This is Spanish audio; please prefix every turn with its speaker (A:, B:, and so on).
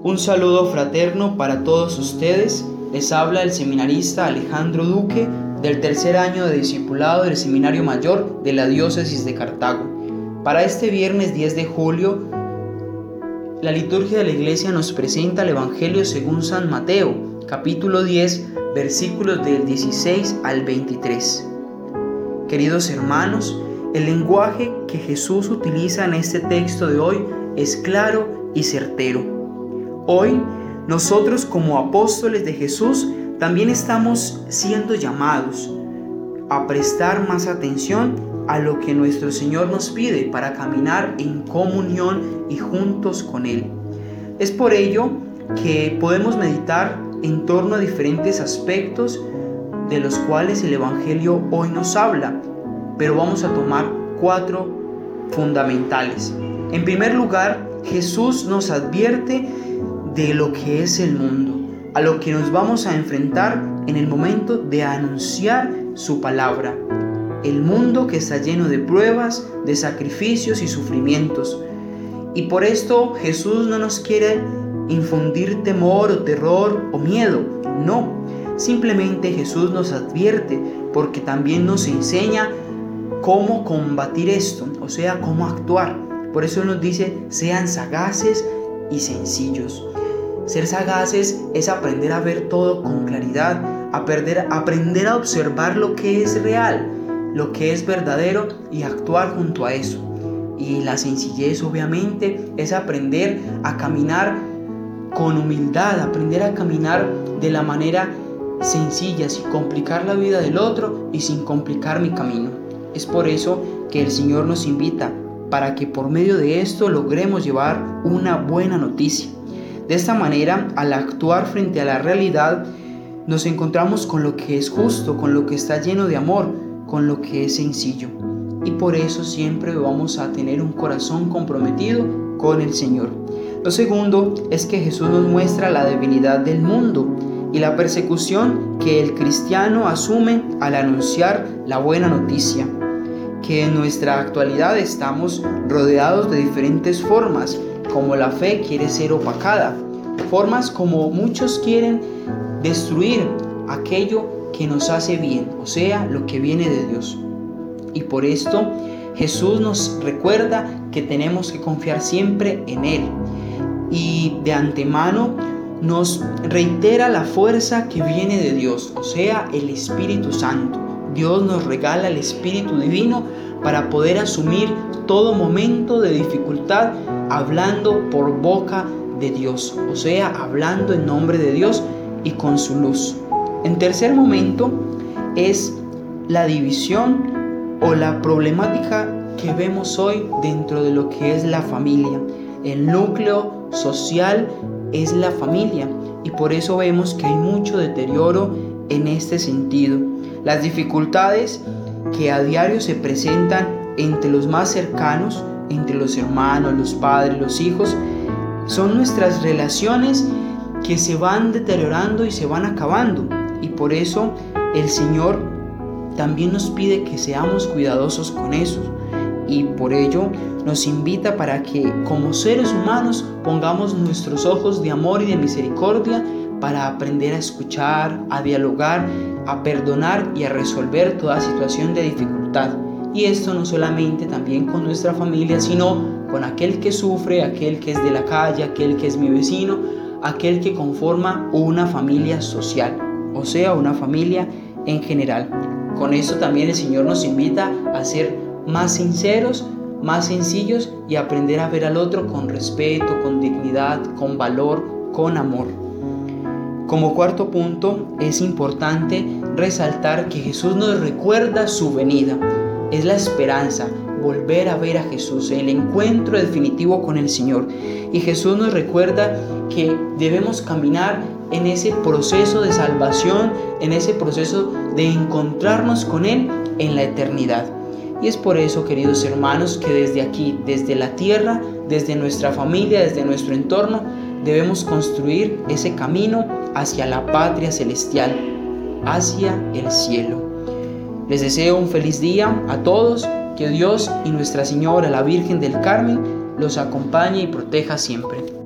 A: Un saludo fraterno para todos ustedes. Les habla el seminarista Alejandro Duque del tercer año de discipulado del Seminario Mayor de la Diócesis de Cartago. Para este viernes 10 de julio, la liturgia de la iglesia nos presenta el Evangelio según San Mateo, capítulo 10, versículos del 16 al 23. Queridos hermanos, el lenguaje que Jesús utiliza en este texto de hoy es claro y certero Hoy, nosotros como apóstoles de Jesús también estamos siendo llamados a prestar más atención a lo que nuestro Señor nos pide para caminar en comunión y juntos con Él. Es por ello que podemos meditar en torno a diferentes aspectos de los cuales el Evangelio hoy nos habla, pero vamos a tomar cuatro fundamentales. En primer lugar, Jesús nos advierte de lo que es el mundo, a lo que nos vamos a enfrentar en el momento de anunciar su palabra. El mundo que está lleno de pruebas, de sacrificios y sufrimientos. Y por esto Jesús no nos quiere infundir temor o terror o miedo. No, simplemente Jesús nos advierte porque también nos enseña cómo combatir esto, o sea, cómo actuar. Por eso nos dice, sean sagaces y sencillos. Ser sagaces es aprender a ver todo con claridad, aprender, aprender a observar lo que es real, lo que es verdadero y actuar junto a eso. Y la sencillez obviamente es aprender a caminar con humildad, aprender a caminar de la manera sencilla, sin complicar la vida del otro y sin complicar mi camino. Es por eso que el Señor nos invita para que por medio de esto logremos llevar una buena noticia. De esta manera, al actuar frente a la realidad, nos encontramos con lo que es justo, con lo que está lleno de amor, con lo que es sencillo. Y por eso siempre vamos a tener un corazón comprometido con el Señor. Lo segundo es que Jesús nos muestra la debilidad del mundo y la persecución que el cristiano asume al anunciar la buena noticia. Que en nuestra actualidad estamos rodeados de diferentes formas como la fe quiere ser opacada, formas como muchos quieren destruir aquello que nos hace bien, o sea, lo que viene de Dios. Y por esto Jesús nos recuerda que tenemos que confiar siempre en Él. Y de antemano nos reitera la fuerza que viene de Dios, o sea, el Espíritu Santo. Dios nos regala el Espíritu Divino para poder asumir todo momento de dificultad hablando por boca de Dios, o sea, hablando en nombre de Dios y con su luz. En tercer momento es la división o la problemática que vemos hoy dentro de lo que es la familia. El núcleo social es la familia y por eso vemos que hay mucho deterioro en este sentido. Las dificultades que a diario se presentan entre los más cercanos, entre los hermanos, los padres, los hijos, son nuestras relaciones que se van deteriorando y se van acabando. Y por eso el Señor también nos pide que seamos cuidadosos con eso. Y por ello nos invita para que como seres humanos pongamos nuestros ojos de amor y de misericordia para aprender a escuchar, a dialogar, a perdonar y a resolver toda situación de dificultad. Y esto no solamente también con nuestra familia, sino con aquel que sufre, aquel que es de la calle, aquel que es mi vecino, aquel que conforma una familia social, o sea, una familia en general. Con esto también el Señor nos invita a ser más sinceros, más sencillos y aprender a ver al otro con respeto, con dignidad, con valor, con amor. Como cuarto punto, es importante resaltar que Jesús nos recuerda su venida. Es la esperanza, volver a ver a Jesús, el encuentro definitivo con el Señor. Y Jesús nos recuerda que debemos caminar en ese proceso de salvación, en ese proceso de encontrarnos con Él en la eternidad. Y es por eso, queridos hermanos, que desde aquí, desde la tierra, desde nuestra familia, desde nuestro entorno, debemos construir ese camino hacia la patria celestial, hacia el cielo. Les deseo un feliz día a todos, que Dios y Nuestra Señora, la Virgen del Carmen, los acompañe y proteja siempre.